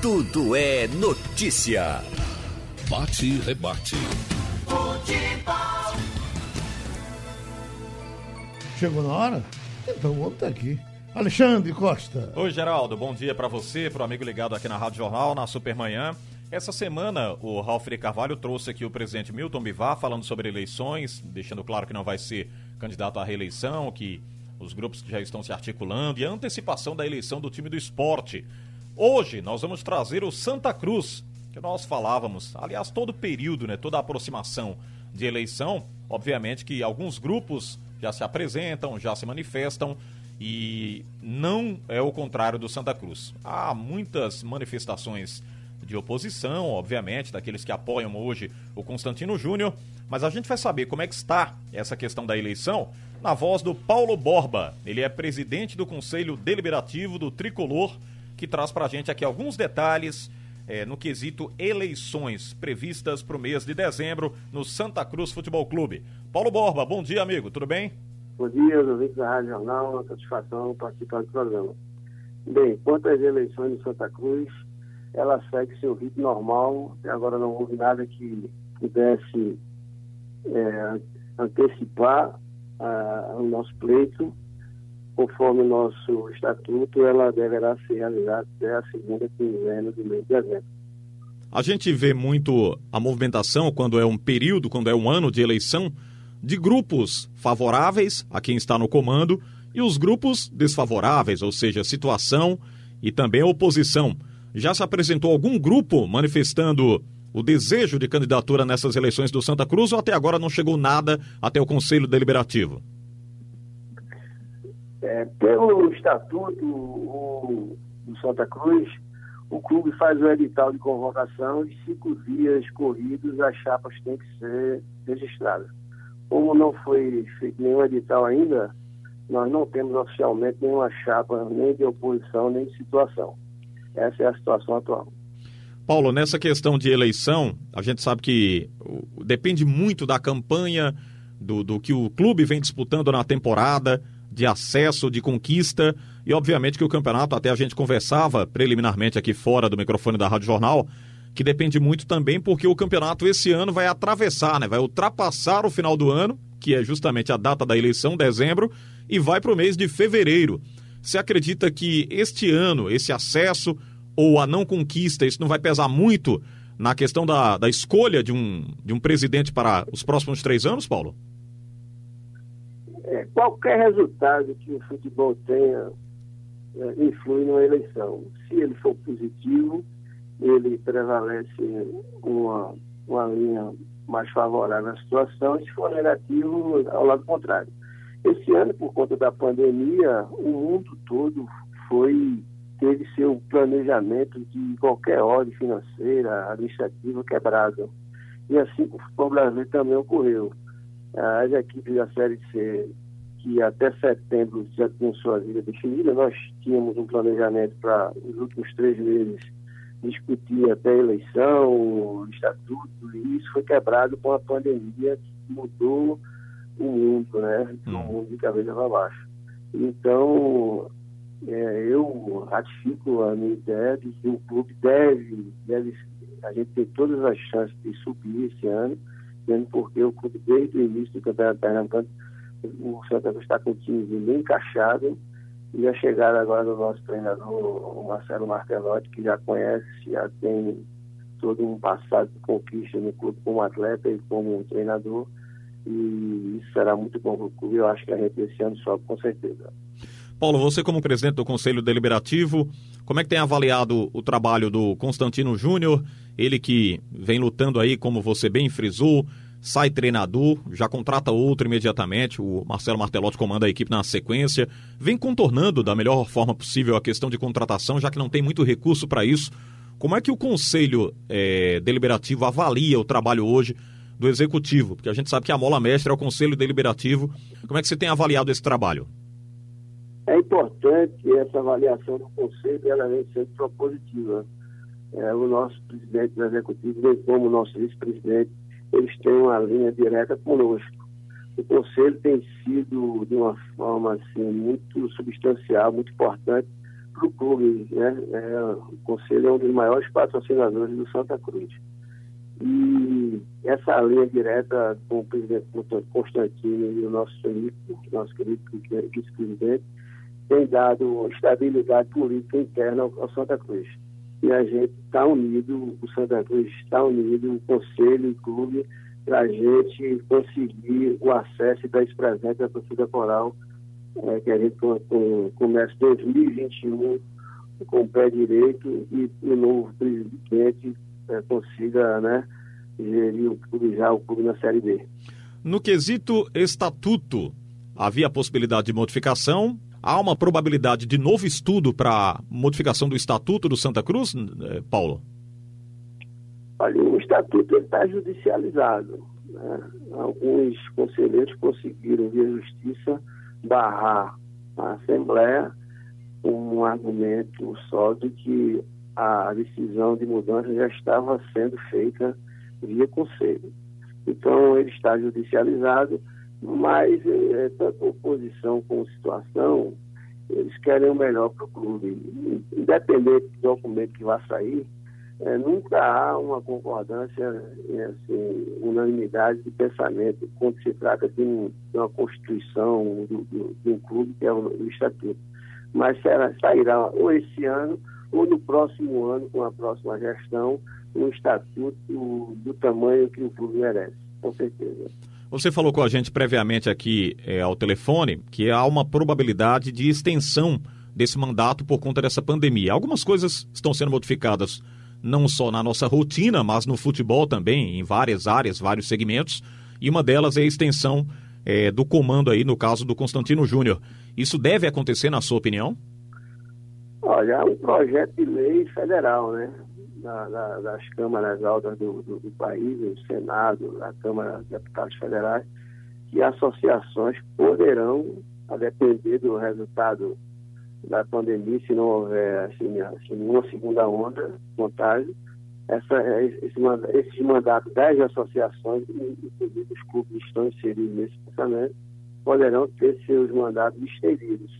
Tudo é notícia. Bate e rebate. Futebol. Chegou na hora? Então vamos estar aqui. Alexandre Costa. Oi, Geraldo. Bom dia para você, para o amigo ligado aqui na Rádio Jornal, na Supermanhã. Essa semana, o Ralf de Carvalho trouxe aqui o presidente Milton Bivar falando sobre eleições, deixando claro que não vai ser candidato à reeleição, que os grupos já estão se articulando e a antecipação da eleição do time do esporte. Hoje nós vamos trazer o Santa Cruz, que nós falávamos, aliás, todo período, né, toda aproximação de eleição, obviamente que alguns grupos já se apresentam, já se manifestam e não é o contrário do Santa Cruz. Há muitas manifestações de oposição, obviamente, daqueles que apoiam hoje o Constantino Júnior, mas a gente vai saber como é que está essa questão da eleição na voz do Paulo Borba. Ele é presidente do Conselho Deliberativo do Tricolor, que traz para a gente aqui alguns detalhes é, no quesito eleições previstas para o mês de dezembro no Santa Cruz Futebol Clube. Paulo Borba, bom dia, amigo, tudo bem? Bom dia, ouvintes da Rádio Jornal, uma satisfação participar do programa. Bem, quanto às eleições de Santa Cruz, ela segue seu ritmo normal, até agora não houve nada que pudesse é, antecipar a, o nosso pleito, conforme o nosso estatuto, ela deverá ser realizada até a segunda quinzena do mês de dezembro. A gente vê muito a movimentação quando é um período, quando é um ano de eleição, de grupos favoráveis a quem está no comando e os grupos desfavoráveis, ou seja, situação e também a oposição. Já se apresentou algum grupo manifestando o desejo de candidatura nessas eleições do Santa Cruz ou até agora não chegou nada até o Conselho Deliberativo? É, pelo estatuto o, do Santa Cruz, o clube faz o edital de convocação e cinco dias corridos as chapas têm que ser registradas. Como não foi feito nenhum edital ainda, nós não temos oficialmente nenhuma chapa nem de oposição nem de situação. Essa é a situação atual. Paulo, nessa questão de eleição, a gente sabe que depende muito da campanha, do, do que o clube vem disputando na temporada, de acesso, de conquista, e obviamente que o campeonato, até a gente conversava preliminarmente aqui fora do microfone da Rádio Jornal, que depende muito também porque o campeonato esse ano vai atravessar, né? vai ultrapassar o final do ano, que é justamente a data da eleição, dezembro, e vai para o mês de fevereiro. Você acredita que este ano, esse acesso ou a não conquista, isso não vai pesar muito na questão da, da escolha de um, de um presidente para os próximos três anos, Paulo? É, qualquer resultado que o futebol tenha é, influi na eleição. Se ele for positivo, ele prevalece uma, uma linha mais favorável à situação, e se for negativo, ao lado contrário. Esse ano, por conta da pandemia, o mundo todo foi teve seu planejamento de qualquer ordem financeira, administrativa quebrado. E assim o futebol brasileiro também ocorreu. As equipes da Série C, que até setembro já tinham sua vida definida, nós tínhamos um planejamento para os últimos três meses discutir até a eleição, o estatuto, e isso foi quebrado com a pandemia que mudou o mundo, né? O hum. mundo de cabeça para baixo. Então, é, eu ratifico a minha ideia de que o clube deve, deve, a gente tem todas as chances de subir esse ano, porque o clube, desde o início do Campeonato Pernambucano, o Santa Cruz está com o time bem encaixado, e a chegada agora do nosso treinador, Marcelo Martelotti, que já conhece, já tem todo um passado de conquista no clube como atleta e como treinador, e isso será muito bom para o clube, eu acho que a gente esse ano sobe com certeza. Paulo, você como presidente do Conselho Deliberativo, como é que tem avaliado o trabalho do Constantino Júnior? Ele que vem lutando aí, como você bem frisou, sai treinador, já contrata outro imediatamente, o Marcelo Martelotti comanda a equipe na sequência, vem contornando da melhor forma possível a questão de contratação, já que não tem muito recurso para isso. Como é que o Conselho é, Deliberativo avalia o trabalho hoje do Executivo? Porque a gente sabe que a mola mestra é o Conselho Deliberativo. Como é que você tem avaliado esse trabalho? É importante essa avaliação do Conselho, ela sendo propositiva. É, o nosso presidente do Executivo, bem como o nosso vice-presidente, eles têm uma linha direta conosco. O Conselho tem sido, de uma forma assim, muito substancial, muito importante para o clube. Né? É, o Conselho é um dos maiores patrocinadores do Santa Cruz. E essa linha direta com o presidente Constantino e o nosso Felipe, nosso querido vice-presidente, tem dado estabilidade política interna ao Santa Cruz. E a gente está unido, o Santa Cruz está unido, o Conselho e o clube, para a gente conseguir o acesso e dar esse presente à torcida coral é, que a gente com, com, começa 2021 com o pé direito e o novo presidente é, consiga né, gerir o clube já, o clube na Série B. No quesito estatuto, havia possibilidade de modificação? Há uma probabilidade de novo estudo para modificação do estatuto do Santa Cruz, eh, Paulo? Olha, o estatuto está judicializado. Né? Alguns conselheiros conseguiram, via justiça, barrar a Assembleia com um argumento só de que a decisão de mudança já estava sendo feita via conselho. Então, ele está judicializado, mas é, tanto oposição como situação, eles querem o melhor para o clube. Independente do documento que vai sair, é, nunca há uma concordância, assim, unanimidade de pensamento quando se trata de, um, de uma constituição do, do, de um clube que é o, o estatuto. Mas será, sairá ou esse ano ou no próximo ano, com a próxima gestão, um estatuto do tamanho que o clube merece, com certeza. Você falou com a gente previamente aqui é, ao telefone que há uma probabilidade de extensão desse mandato por conta dessa pandemia. Algumas coisas estão sendo modificadas não só na nossa rotina, mas no futebol também, em várias áreas, vários segmentos, e uma delas é a extensão é, do comando aí, no caso do Constantino Júnior. Isso deve acontecer, na sua opinião? Olha, é um projeto de lei federal, né? Da, da, das câmaras altas do, do, do, país, o Senado, a Câmara de Deputados Federais, que associações poderão, a depender do resultado da pandemia, se não houver assim, assim, uma segunda onda contágio, essa, esse, esses mandatos das associações, inclusive os clubes estão inseridos nesse pensamento, poderão ter seus mandatos estendidos.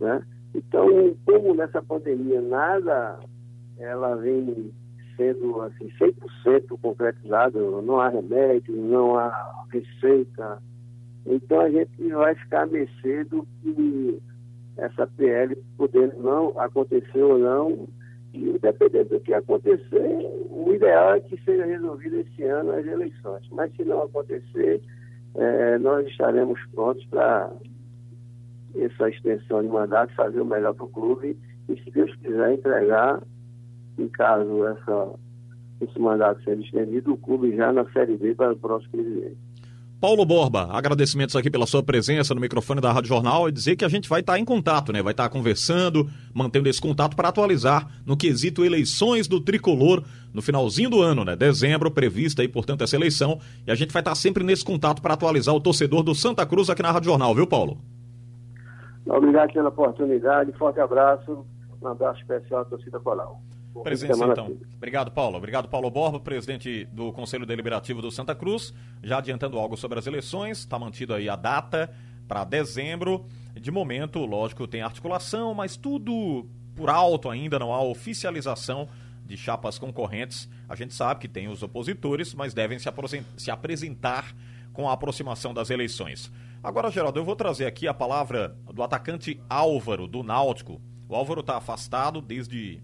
Né? Então, como nessa pandemia nada ela vem sendo assim, 100% concretizado, não há remédio, não há receita, então a gente vai ficar a que essa PL podendo não acontecer ou não, e dependendo do que acontecer, o ideal é que seja resolvido esse ano as eleições. Mas se não acontecer, é, nós estaremos prontos para essa extensão de mandato, fazer o melhor para o clube e, se Deus quiser, entregar, em caso essa, esse mandato seja estendido, o clube já na Série B para o próximo presidente. Paulo Borba, agradecimentos aqui pela sua presença no microfone da Rádio Jornal e dizer que a gente vai estar em contato, né? Vai estar conversando, mantendo esse contato para atualizar no quesito eleições do tricolor no finalzinho do ano, né? Dezembro, prevista aí, portanto, essa eleição. E a gente vai estar sempre nesse contato para atualizar o torcedor do Santa Cruz aqui na Rádio Jornal, viu, Paulo? Obrigado pela oportunidade, forte abraço, um abraço especial à torcida coral. Presença, então. Obrigado, Paulo. Obrigado, Paulo Borba, presidente do Conselho Deliberativo do Santa Cruz. Já adiantando algo sobre as eleições, está mantido aí a data para dezembro. De momento, lógico, tem articulação, mas tudo por alto ainda, não há oficialização de chapas concorrentes. A gente sabe que tem os opositores, mas devem se, se apresentar com a aproximação das eleições. Agora, Geraldo, eu vou trazer aqui a palavra do atacante Álvaro, do Náutico. O Álvaro está afastado desde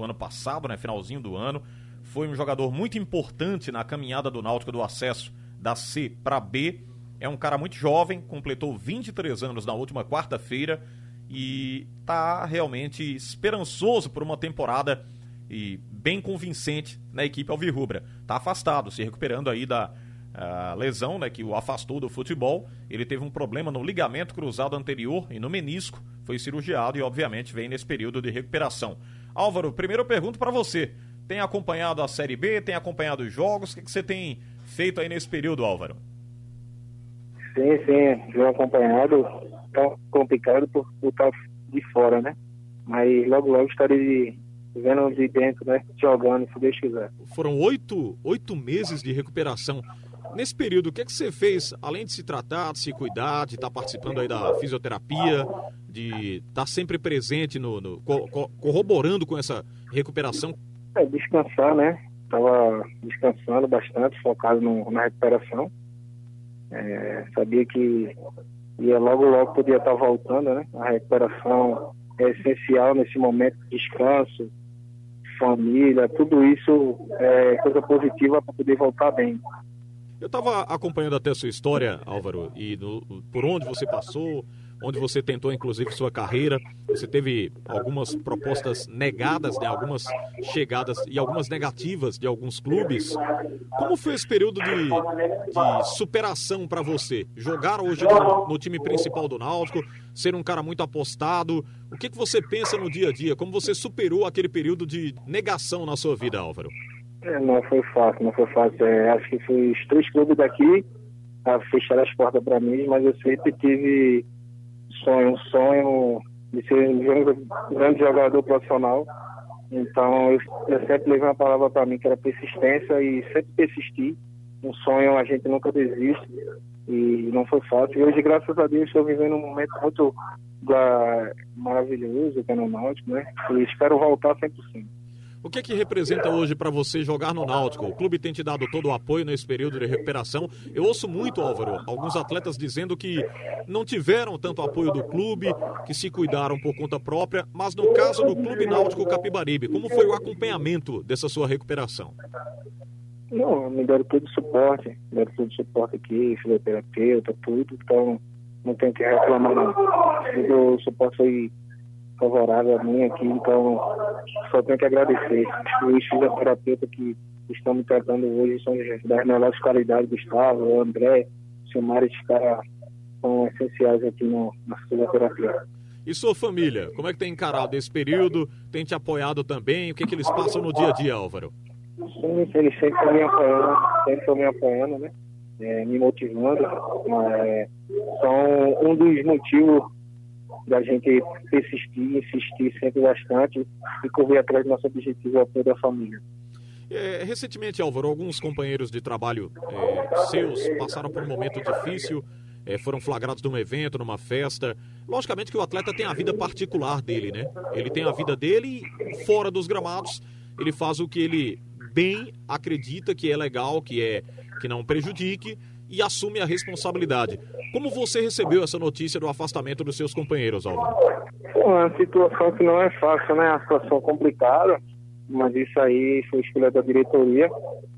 o ano passado, né, finalzinho do ano. Foi um jogador muito importante na caminhada do Náutico do acesso da C para B. É um cara muito jovem, completou 23 anos na última quarta-feira e tá realmente esperançoso por uma temporada e bem convincente na equipe alvirrubra. Tá afastado, se recuperando aí da uh, lesão, né, que o afastou do futebol. Ele teve um problema no ligamento cruzado anterior e no menisco, foi cirurgiado e obviamente vem nesse período de recuperação. Álvaro, primeiro eu pergunto para você. Tem acompanhado a Série B? Tem acompanhado os jogos? O que, que você tem feito aí nesse período, Álvaro? Sim, sim, tenho acompanhado. Tá complicado por, estar de fora, né? Mas logo, logo estarei vendo de dentro, né? Jogando, se Deus quiser. Foram oito, oito meses de recuperação. Nesse período, o que, é que você fez, além de se tratar, de se cuidar, de estar participando aí da fisioterapia, de estar sempre presente, no, no corroborando com essa recuperação? É, descansar, né? Estava descansando bastante, focado no, na recuperação. É, sabia que ia logo, logo podia estar voltando, né? A recuperação é essencial nesse momento de descanso, família, tudo isso é coisa positiva para poder voltar bem. Eu estava acompanhando até a sua história, Álvaro, e por onde você passou, onde você tentou, inclusive, sua carreira. Você teve algumas propostas negadas, né? algumas chegadas e algumas negativas de alguns clubes. Como foi esse período de, de superação para você? Jogar hoje no, no, time principal do Náutico, ser um cara muito apostado. O que, que você pensa no dia a dia? Como você superou aquele período de negação na sua vida, Álvaro? É, não foi fácil, não foi fácil. É, acho que foi os três clubes daqui a fechar as portas para mim, mas eu sempre tive sonho, um sonho de ser um grande jogador profissional. Então eu, eu sempre levei uma palavra para mim que era persistência e sempre persistir. Um sonho a gente nunca desiste e não foi fácil. E hoje, graças a Deus, estou vivendo um momento muito da, maravilhoso que é no Náutico, né? E espero voltar 100%. O que é que representa hoje para você jogar no Náutico? O clube tem te dado todo o apoio nesse período de recuperação. Eu ouço muito, Álvaro, alguns atletas dizendo que não tiveram tanto apoio do clube, que se cuidaram por conta própria, mas no caso do Clube Náutico Capibaribe, como foi o acompanhamento dessa sua recuperação? Não, me deram todo o suporte, me deram todo o suporte aqui, fisioterapeuta, tudo, então não tenho que reclamar não. O suporte foi favorável a mim aqui, então só tenho que agradecer. Os fisioterapeutas que estão me tratando hoje são das melhores qualidades, Gustavo, André, Silmar, esses caras são essenciais aqui no, na fisioterapia. E sua família, como é que tem encarado esse período? Tem te apoiado também? O que, é que eles passam no dia a dia, Álvaro? Sim, eles sempre estão me apoiando, sempre estão me apoiando, né? É, me motivando. É, são um dos motivos da gente persistir, insistir sempre bastante e correr atrás do nosso objetivo, apoio da família. É, recentemente, Álvaro, alguns companheiros de trabalho é, seus passaram por um momento difícil, é, foram flagrados num evento, numa festa. Logicamente que o atleta tem a vida particular dele, né? Ele tem a vida dele fora dos gramados, ele faz o que ele bem acredita que é legal, que é que não prejudique e assume a responsabilidade. Como você recebeu essa notícia do afastamento dos seus companheiros? É uma situação que não é fácil, né? É uma situação complicada, mas isso aí foi escolha da diretoria.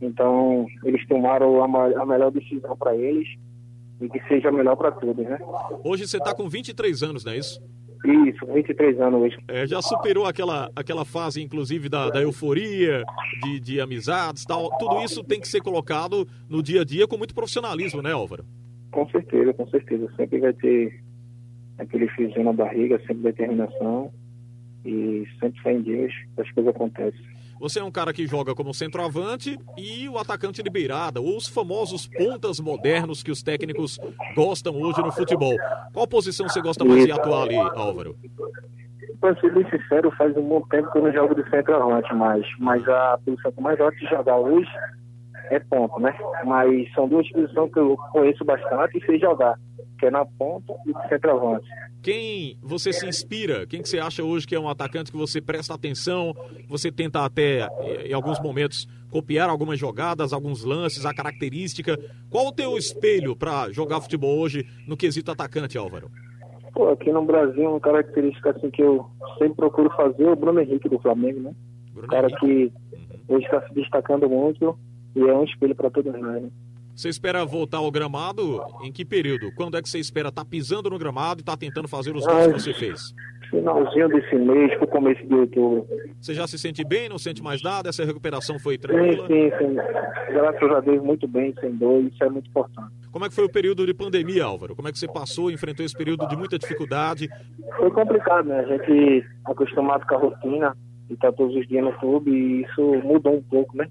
Então, eles tomaram a, a melhor decisão para eles e que seja melhor para todos, né? Hoje você está com 23 anos, não é isso? Isso, 23 anos hoje. É, já superou aquela, aquela fase, inclusive, da, da euforia, de, de amizades tal. Tudo isso tem que ser colocado no dia a dia com muito profissionalismo, né, Álvaro? Com certeza, com certeza. Sempre vai ter aquele friozinho na barriga, sempre determinação. E sempre fé em Deus, as coisas acontecem. Você é um cara que joga como centroavante e o atacante de beirada, ou os famosos pontas modernos que os técnicos gostam hoje no futebol. Qual posição você gosta mais de atuar ali, Álvaro? Para ser bem sincero, faz um bom tempo que eu não jogo de centroavante mais, mas a posição que mais gosto de jogar hoje é ponto, né? Mas são duas posições que eu conheço bastante e sei jogar que é na ponta e de centroavante. Quem você se inspira? Quem que você acha hoje que é um atacante que você presta atenção? Você tenta até, eh, em alguns momentos, copiar algumas jogadas, alguns lances, a característica. Qual o teu espelho para jogar futebol hoje no quesito atacante, Álvaro? Pô, aqui no Brasil, uma característica assim que eu sempre procuro fazer é o Bruno Henrique do Flamengo, né? Bruno cara Henrique. que uhum. hoje está se destacando muito e é um espelho para todos nós, né? Você espera voltar ao gramado em que período? Quando é que você espera estar tá pisando no gramado e estar tá tentando fazer os gols que você fez? Finalzinho desse mês, pro começo de outubro. Você já se sente bem? Não sente mais nada? Essa recuperação foi tranquila? Sim, sim, sim. Graças a Deus, muito bem, sem dor, isso é muito importante. Como é que foi o período de pandemia, Álvaro? Como é que você passou, enfrentou esse período de muita dificuldade? Foi complicado, né? A gente acostumado com a rotina, e tá todos os dias no clube, e isso mudou um pouco, né?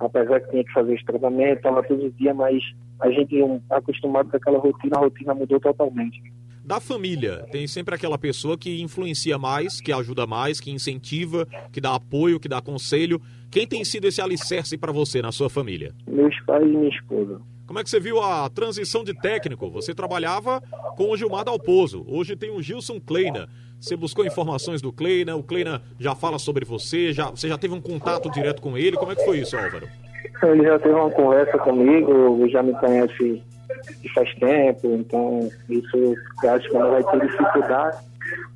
Apesar que tinha que fazer esse tratamento, estava todos os dias, mas a gente um, acostumado com aquela rotina, a rotina mudou totalmente. Da família, tem sempre aquela pessoa que influencia mais, que ajuda mais, que incentiva, que dá apoio, que dá conselho. Quem tem sido esse alicerce para você na sua família? Meus pais e minha esposa. Como é que você viu a transição de técnico? Você trabalhava com o Gilmar Dalpozo, hoje tem o Gilson Kleina. Você buscou informações do Kleina, o Kleina já fala sobre você, já, você já teve um contato direto com ele, como é que foi isso, Álvaro? Ele já teve uma conversa comigo, já me conhece faz tempo, então isso eu acho que não vai ter dificuldade.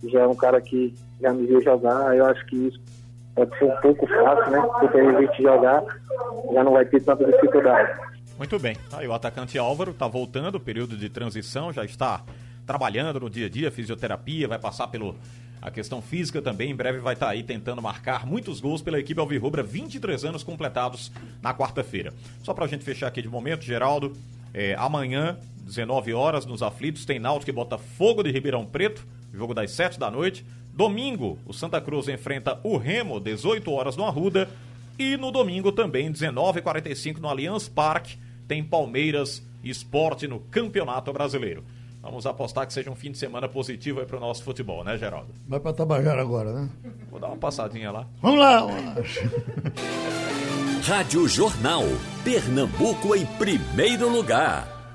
Já é um cara que já me viu jogar, eu acho que isso pode ser um pouco fácil, né? Porque ele visto jogar, já não vai ter tanta dificuldade. Muito bem. Aí o atacante Álvaro está voltando, período de transição, já está trabalhando no dia a dia, fisioterapia, vai passar pelo a questão física também. Em breve vai estar tá aí tentando marcar muitos gols pela equipe Alvirrubra, 23 anos completados na quarta-feira. Só para a gente fechar aqui de momento, Geraldo, é, amanhã, 19 horas, nos aflitos, tem Náutico que bota fogo de Ribeirão Preto, jogo das 7 da noite. Domingo, o Santa Cruz enfrenta o Remo, 18 horas no Arruda. E no domingo também, 19h45, no Allianz Parque, tem Palmeiras Esporte no Campeonato Brasileiro. Vamos apostar que seja um fim de semana positivo aí para o nosso futebol, né, Geraldo? Vai para Tabajara agora, né? Vou dar uma passadinha lá. Vamos lá! Rádio Jornal. Pernambuco em primeiro lugar.